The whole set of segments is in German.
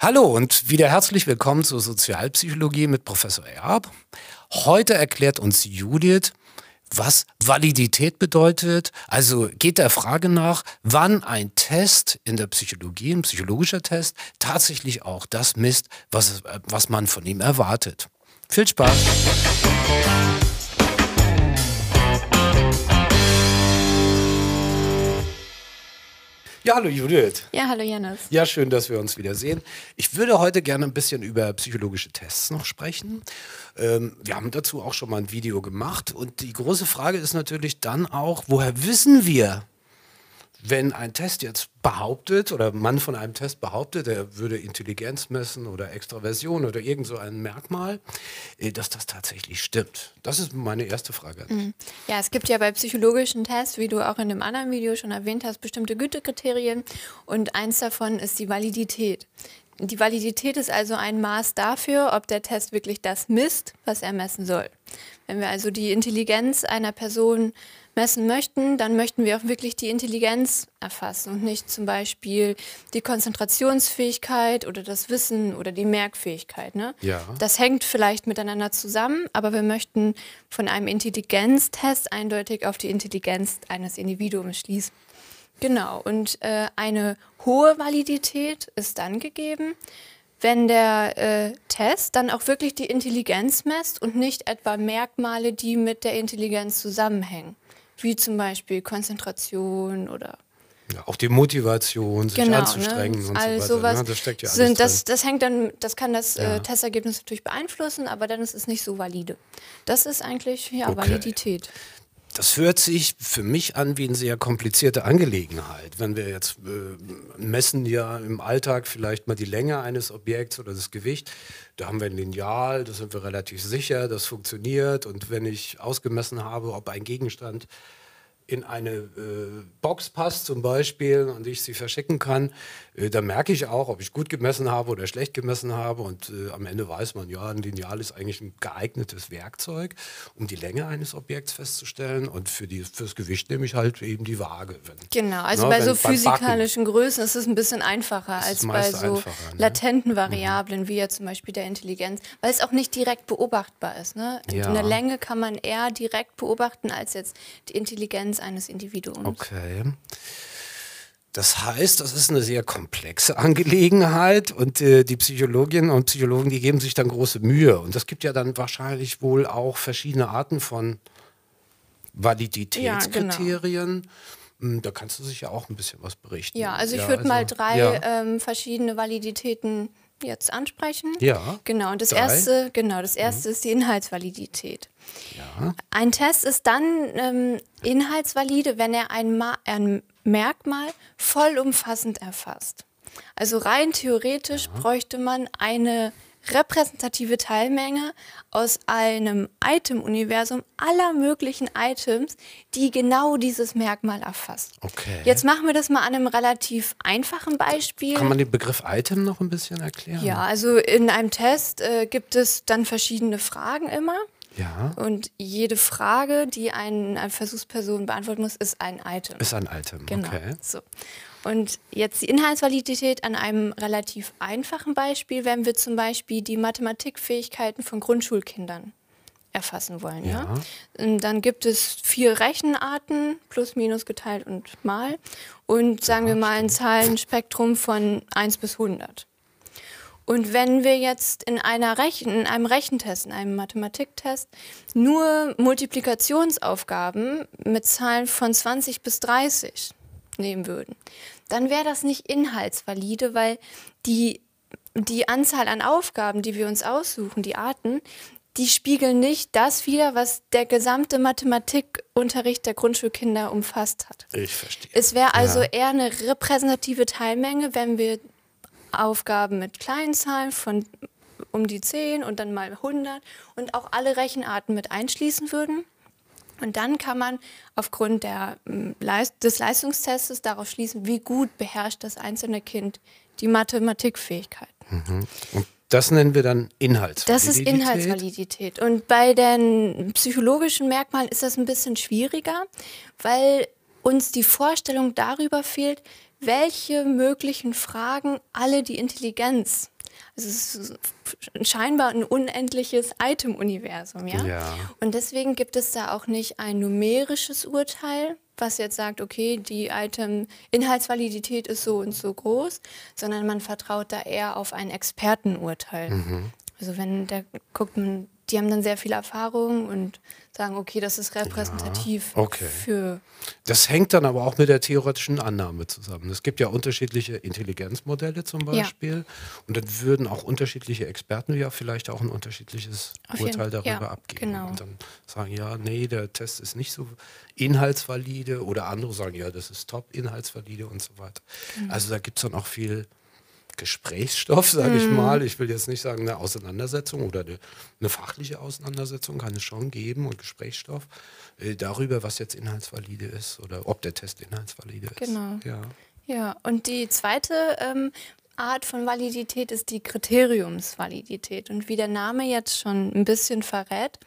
Hallo und wieder herzlich willkommen zur Sozialpsychologie mit Professor Erb. Heute erklärt uns Judith, was Validität bedeutet. Also geht der Frage nach, wann ein Test in der Psychologie, ein psychologischer Test, tatsächlich auch das misst, was, was man von ihm erwartet. Viel Spaß! Ja, hallo Judith. Ja, hallo Janis. Ja, schön, dass wir uns wiedersehen. Ich würde heute gerne ein bisschen über psychologische Tests noch sprechen. Ähm, wir haben dazu auch schon mal ein Video gemacht. Und die große Frage ist natürlich dann auch, woher wissen wir, wenn ein Test jetzt behauptet oder man von einem Test behauptet, er würde Intelligenz messen oder Extraversion oder irgend so ein Merkmal, äh, dass das tatsächlich stimmt? Das ist meine erste Frage. Mhm. Ja, es gibt ja bei psychologischen Tests, wie du auch in dem anderen Video schon erwähnt hast, bestimmte Gütekriterien und eins davon ist die Validität. Die Validität ist also ein Maß dafür, ob der Test wirklich das misst, was er messen soll. Wenn wir also die Intelligenz einer Person messen möchten, dann möchten wir auch wirklich die Intelligenz erfassen und nicht zum Beispiel die Konzentrationsfähigkeit oder das Wissen oder die Merkfähigkeit. Ne? Ja. Das hängt vielleicht miteinander zusammen, aber wir möchten von einem Intelligenztest eindeutig auf die Intelligenz eines Individuums schließen. Genau, und äh, eine hohe Validität ist dann gegeben, wenn der äh, Test dann auch wirklich die Intelligenz messt und nicht etwa Merkmale, die mit der Intelligenz zusammenhängen wie zum Beispiel Konzentration oder ja, auch die Motivation, sich genau, anzustrengen ne? und also so weiter. Was ne? Das steckt ja sind, alles das, das hängt dann, das kann das Ja. äh, Testergebnis natürlich beeinflussen, aber dann ist es nicht so valide. Das ist eigentlich ja Okay. Validität. Das hört sich für mich an wie eine sehr komplizierte Angelegenheit. Wenn wir jetzt äh, messen ja im Alltag vielleicht mal die Länge eines Objekts oder das Gewicht, da haben wir ein Lineal, da sind wir relativ sicher, das funktioniert. Und wenn ich ausgemessen habe, ob ein Gegenstand in eine äh, Box passt zum Beispiel und ich sie verschicken kann, äh, dann merke ich auch, ob ich gut gemessen habe oder schlecht gemessen habe und äh, am Ende weiß man, ja, ein Lineal ist eigentlich ein geeignetes Werkzeug, um die Länge eines Objekts festzustellen und für die, fürs Gewicht nehme ich halt eben die Waage. Wenn, Genau, also Ne, bei so beim Backen. physikalischen Größen ist es ein bisschen einfacher als bei so einfacher, ne? latenten Variablen wie ja zum Beispiel der Intelligenz, weil es auch nicht direkt beobachtbar ist. Ne? Ja. Eine Länge kann man eher direkt beobachten als jetzt die Intelligenz eines Individuums. Okay. Das heißt, das ist eine sehr komplexe Angelegenheit und äh, die Psychologinnen und Psychologen, die geben sich dann große Mühe. Und das gibt ja dann wahrscheinlich wohl auch verschiedene Arten von Validitätskriterien. Hm, Da kannst du sicher auch ein bisschen was berichten. Ja, also ich würde mal drei Ja, ähm, verschiedene Validitäten jetzt ansprechen. Ja, Genau, und das drei. Mhm. erste, genau, das erste ist die Inhaltsvalidität. ja. Ein Test ist dann ähm, inhaltsvalide, wenn er ein, Ma ein Merkmal vollumfassend erfasst. Also rein theoretisch bräuchte man eine repräsentative Teilmenge aus einem Item-Universum aller möglichen Items, die genau dieses Merkmal erfasst. Okay. Jetzt machen wir das mal an einem relativ einfachen Beispiel. Kann man den Begriff Item noch ein bisschen erklären? ja, also in einem Test äh, gibt es dann verschiedene Fragen immer. Ja, Und jede Frage, die ein, eine Versuchsperson beantworten muss, ist ein Item. ist ein Item. Genau. Okay. So. Und jetzt die Inhaltsvalidität an einem relativ einfachen Beispiel, wenn wir zum Beispiel die Mathematikfähigkeiten von Grundschulkindern erfassen wollen. Ja. Ja. Dann gibt es vier Rechenarten, plus, minus geteilt und mal. Und sagen wir mal ein Zahlenspektrum von 1 bis 100. Und wenn wir jetzt in, einer Rechen, in einem Rechentest, in einem Mathematiktest, nur Multiplikationsaufgaben mit Zahlen von 20 bis 30 nehmen würden, dann wäre das nicht inhaltsvalide, weil die, die Anzahl an Aufgaben, die wir uns aussuchen, die Arten, die spiegeln nicht das wider, was der gesamte Mathematikunterricht der Grundschulkinder umfasst hat. Ich verstehe. Es wäre also Ja. eher eine repräsentative Teilmenge, wenn wir Aufgaben mit kleinen Zahlen von um die 10 und dann mal 100 und auch alle Rechenarten mit einschließen würden. Und dann kann man aufgrund der, ähm, des Leistungstests darauf schließen, wie gut beherrscht das einzelne Kind die Mathematikfähigkeiten. Und das nennen wir dann Inhaltsvalidität. Das ist Inhaltsvalidität. Und bei den psychologischen Merkmalen ist das ein bisschen schwieriger, weil uns die Vorstellung darüber fehlt, welche möglichen Fragen alle die Intelligenz also es ist scheinbar ein unendliches Item-Universum, ja? Ja. Und deswegen gibt es da auch nicht ein numerisches Urteil, was jetzt sagt, okay, die Item-Inhaltsvalidität ist so und so groß, sondern man vertraut da eher auf ein Expertenurteil. Also wenn der guckt man, die haben dann sehr viel Erfahrung und sagen, okay, das ist repräsentativ Ja, okay. für Das hängt dann aber auch mit der theoretischen Annahme zusammen. Es gibt ja unterschiedliche Intelligenzmodelle zum Ja. Beispiel. Und dann würden auch unterschiedliche Experten ja vielleicht auch ein unterschiedliches Auf Urteil darüber ja, abgeben. genau. Und dann sagen, ja, nee, der Test ist nicht so inhaltsvalide. Oder andere sagen, ja, das ist top inhaltsvalide und so weiter. Genau. Also da gibt es dann auch viel Gesprächsstoff, sage ich Mhm. mal. Ich will jetzt nicht sagen eine Auseinandersetzung oder eine, eine fachliche Auseinandersetzung, kann es schon geben und Gesprächsstoff äh, darüber, was jetzt inhaltsvalide ist oder ob der Test inhaltsvalide ist. Genau. Ja. Ja, und die zweite ähm, Art von Validität ist die Kriteriumsvalidität. Und wie der Name jetzt schon ein bisschen verrät,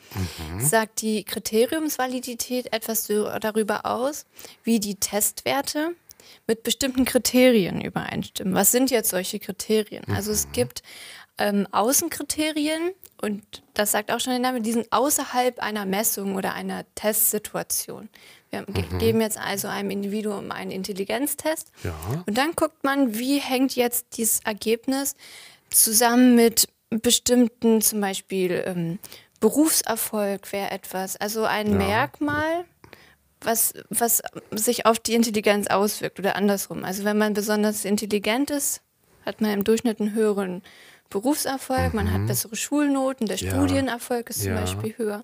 sagt die Kriteriumsvalidität etwas darüber aus, wie die Testwerte mit bestimmten Kriterien übereinstimmen. Was sind jetzt solche Kriterien? Also es gibt ähm, Außenkriterien und das sagt auch schon der Name, die sind außerhalb einer Messung oder einer Testsituation. Wir ge geben jetzt also einem Individuum einen Intelligenztest Ja. und dann guckt man, wie hängt jetzt dieses Ergebnis zusammen mit bestimmten, zum Beispiel ähm, Berufserfolg wäre etwas, also ein Ja. Merkmal, was, was sich auf die Intelligenz auswirkt oder andersrum. Also wenn man besonders intelligent ist, hat man im Durchschnitt einen höheren Berufserfolg, man hat bessere Schulnoten, der Mhm. Ja. Studienerfolg ist zum Ja. Beispiel höher.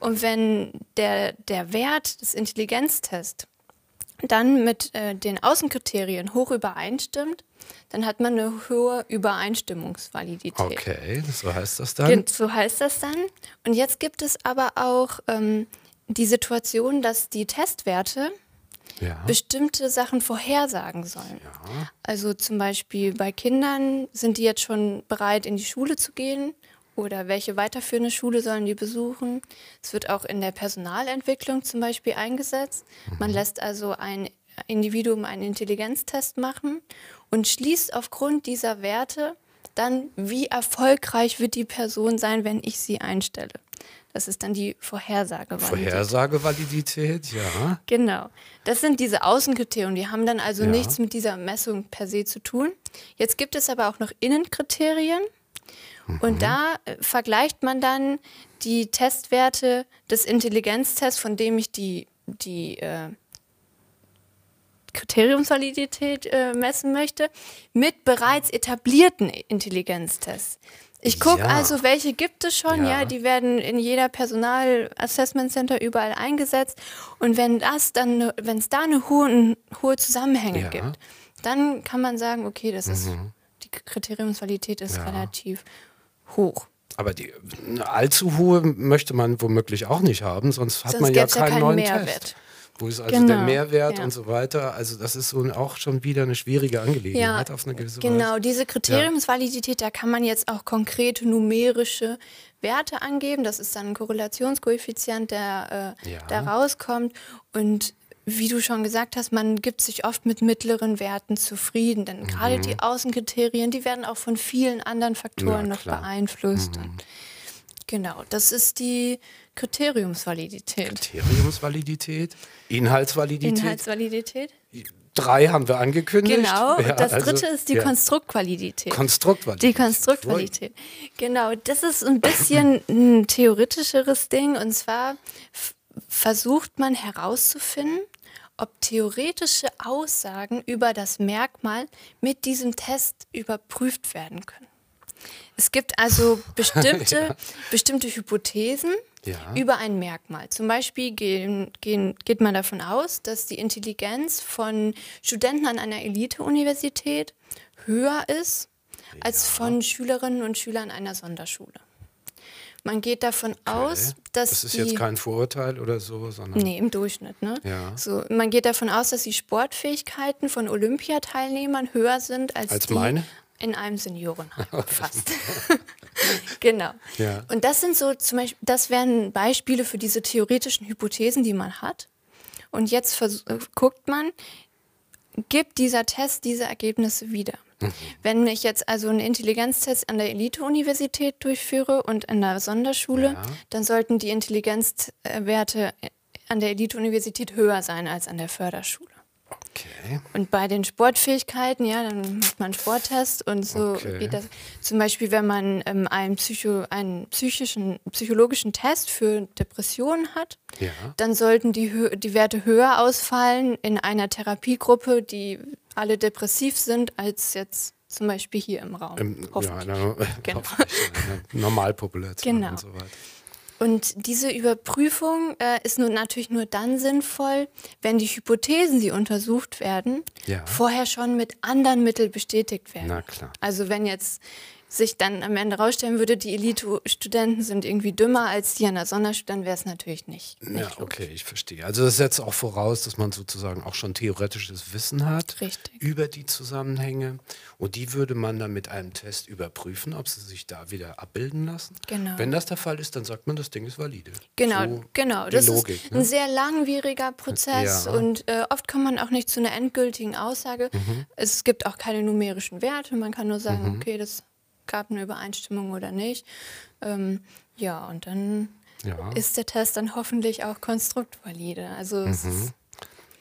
Und wenn der, der Wert des Intelligenztests dann mit äh, den Außenkriterien hoch übereinstimmt, dann hat man eine hohe Übereinstimmungsvalidität. Okay, so heißt das dann. So heißt das dann. Und jetzt gibt es aber auch ähm, die Situation, dass die Testwerte ja. bestimmte Sachen vorhersagen sollen. ja. Also zum Beispiel bei Kindern sind die jetzt schon bereit, in die Schule zu gehen oder welche weiterführende Schule sollen die besuchen. Es wird auch in der Personalentwicklung zum Beispiel eingesetzt. Man lässt also ein Individuum einen Intelligenztest machen und schließt aufgrund dieser Werte dann, wie erfolgreich wird die Person sein, wenn ich sie einstelle. Das ist dann die Vorhersage. Vorhersagevalidität, ja. Genau. Das sind diese Außenkriterien. Die haben dann also Ja. nichts mit dieser Messung per se zu tun. Jetzt gibt es aber auch noch Innenkriterien. Mhm. Und da äh, vergleicht man dann die Testwerte des Intelligenztests, von dem ich die, die äh, Kriteriumsvalidität äh, messen möchte, mit bereits etablierten Intelligenztests. Ich gucke Ja. also, welche gibt es schon, ja. Ja. die werden in jeder Personal-Assessment Center überall eingesetzt. Und wenn das dann, wenn es da eine hohe, hohe Zusammenhänge Ja. gibt, dann kann man sagen, okay, das ist, die Kriteriumsvalidität ist relativ hoch. Aber die allzu hohe möchte man womöglich auch nicht haben, sonst hat Sonst man ja keinen keinen neuen Mehrwert. Test. Wo ist also Genau, der Mehrwert ja. und so weiter? Also das ist so auch schon wieder eine schwierige Angelegenheit auf eine gewisse genau. Weise. Diese Kriteriumsvalidität, da kann man jetzt auch konkrete numerische Werte angeben. Das ist dann ein Korrelationskoeffizient, der, äh, Ja. der rauskommt. Und wie du schon gesagt hast, man gibt sich oft mit mittleren Werten zufrieden. Denn gerade Mhm. die Außenkriterien, die werden auch von vielen anderen Faktoren Na noch klar. Mhm. Genau, das ist die Kriteriumsvalidität. Kriteriumsvalidität, Inhaltsvalidität. Inhaltsvalidität? Drei haben wir angekündigt. Genau, Ja, das also, dritte ist die ja. Konstruktvalidität. Konstruktvalidität. Die Konstruktqualität. Genau, das ist ein bisschen ein theoretischeres Ding. Und zwar versucht man herauszufinden, ob theoretische Aussagen über das Merkmal mit diesem Test überprüft werden können. Es gibt also bestimmte, Ja. bestimmte Hypothesen Ja. über ein Merkmal. Zum Beispiel gehen, gehen, geht man davon aus, dass die Intelligenz von Studenten an einer Elite-Universität höher ist als von Schülerinnen und Schülern einer Sonderschule. Man geht davon aus, dass Das ist die jetzt kein Vorurteil oder so, sondern Nee, im Durchschnitt, ne? Ja. So, man geht davon aus, dass die Sportfähigkeiten von Olympiateilnehmern höher sind als, Als die meine? In einem Seniorenheim fast. genau. Ja. Und das sind so zum Beispiel, das wären Beispiele für diese theoretischen Hypothesen, die man hat. Und jetzt äh, guckt man, gibt dieser Test diese Ergebnisse wieder. Mhm. Wenn ich jetzt also einen Intelligenztest an der Elite-Universität durchführe und in der Sonderschule, ja. dann sollten die Intelligenzwerte an der Elite-Universität höher sein als an der Förderschule. Okay. Und bei den Sportfähigkeiten, ja, dann macht man einen Sporttest und so okay. geht das. Zum Beispiel, wenn man ähm, einen, Psycho, einen psychischen, psychologischen Test für Depressionen hat, ja. dann sollten die, die Werte höher ausfallen in einer Therapiegruppe, die alle depressiv sind, als jetzt zum Beispiel hier im Raum. Im, ja, in einer, genau. in einer Normalpopulation genau. und so weiter. Und diese Überprüfung äh, ist nun natürlich nur dann sinnvoll, wenn die Hypothesen, die untersucht werden, ja. vorher schon mit anderen Mitteln bestätigt werden. Na klar. Also wenn jetzt sich dann am Ende rausstellen würde, die Elite-Studenten sind irgendwie dümmer als die an der Sonderschule, dann wäre es natürlich nicht, nicht. Ja, okay, ich verstehe. Also das setzt auch voraus, dass man sozusagen auch schon theoretisches Wissen hat Richtig. über die Zusammenhänge. Und die würde man dann mit einem Test überprüfen, ob sie sich da wieder abbilden lassen. Genau. Wenn das der Fall ist, dann sagt man, das Ding ist valide. Genau, so genau. Das Logik, ist ne? ein sehr langwieriger Prozess ja. und äh, oft kommt man auch nicht zu einer endgültigen Aussage. Mhm. Es gibt auch keine numerischen Werte. Man kann nur sagen, mhm. okay, das gab eine Übereinstimmung oder nicht. Ähm, ja, und dann ja. ist der Test dann hoffentlich auch konstruktvalide. Also mhm. es ist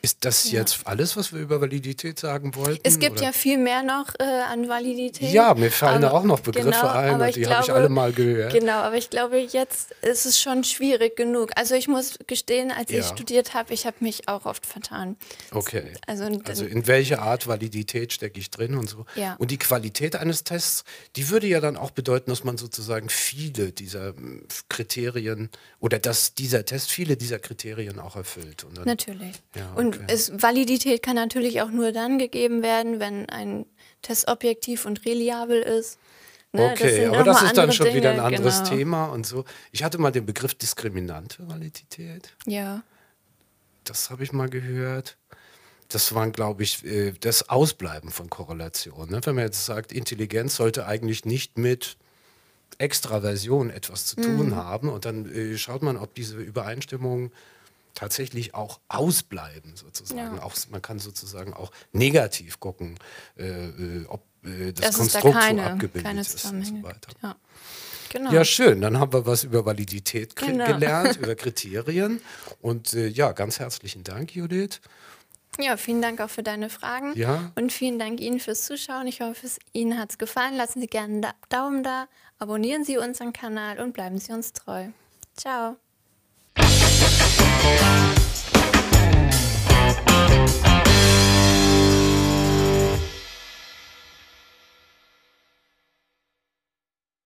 ist das ja. jetzt alles, was wir über Validität sagen wollten? Es gibt oder? ja viel mehr noch äh, an Validität. Ja, mir fallen aber, da auch noch Begriffe genau, ein und die habe ich alle mal gehört. Genau, aber ich glaube, jetzt ist es schon schwierig genug. Also ich muss gestehen, als ja. ich studiert habe, ich habe mich auch oft vertan. Okay. Also, also in welche Art Validität stecke ich drin und so. Ja. Und die Qualität eines Tests, die würde ja dann auch bedeuten, dass man sozusagen viele dieser hm, Kriterien oder dass dieser Test viele dieser Kriterien auch erfüllt. Dann, Natürlich. Ja, und okay. es, Validität kann natürlich auch nur dann gegeben werden, wenn ein Test objektiv und reliabel ist. Ne, okay, das aber das ist dann schon Dinge, wieder ein anderes genau. Thema und so. Ich hatte mal den Begriff diskriminante Validität. Ja. Das habe ich mal gehört. Das war, glaube ich, äh, das Ausbleiben von Korrelation. Ne? Wenn man jetzt sagt, Intelligenz sollte eigentlich nicht mit Extraversion etwas zu tun mhm. haben und dann äh, schaut man, ob diese Übereinstimmungen tatsächlich auch ausbleiben, sozusagen. Ja. Auch, man kann sozusagen auch negativ gucken, äh, äh ob äh, das, das Konstrukt da keine, so abgebildet ist und so weiter. Ja. Genau. ja, schön. Dann haben wir was über Validität genau. gelernt, über Kriterien. Und äh, ja, ganz herzlichen Dank, Judith. Ja, vielen Dank auch für deine Fragen. Ja. Und vielen Dank Ihnen fürs Zuschauen. Ich hoffe, es Ihnen hat es gefallen. Lassen Sie gerne einen Daumen da, abonnieren Sie unseren Kanal und bleiben Sie uns treu. Ciao. Bye.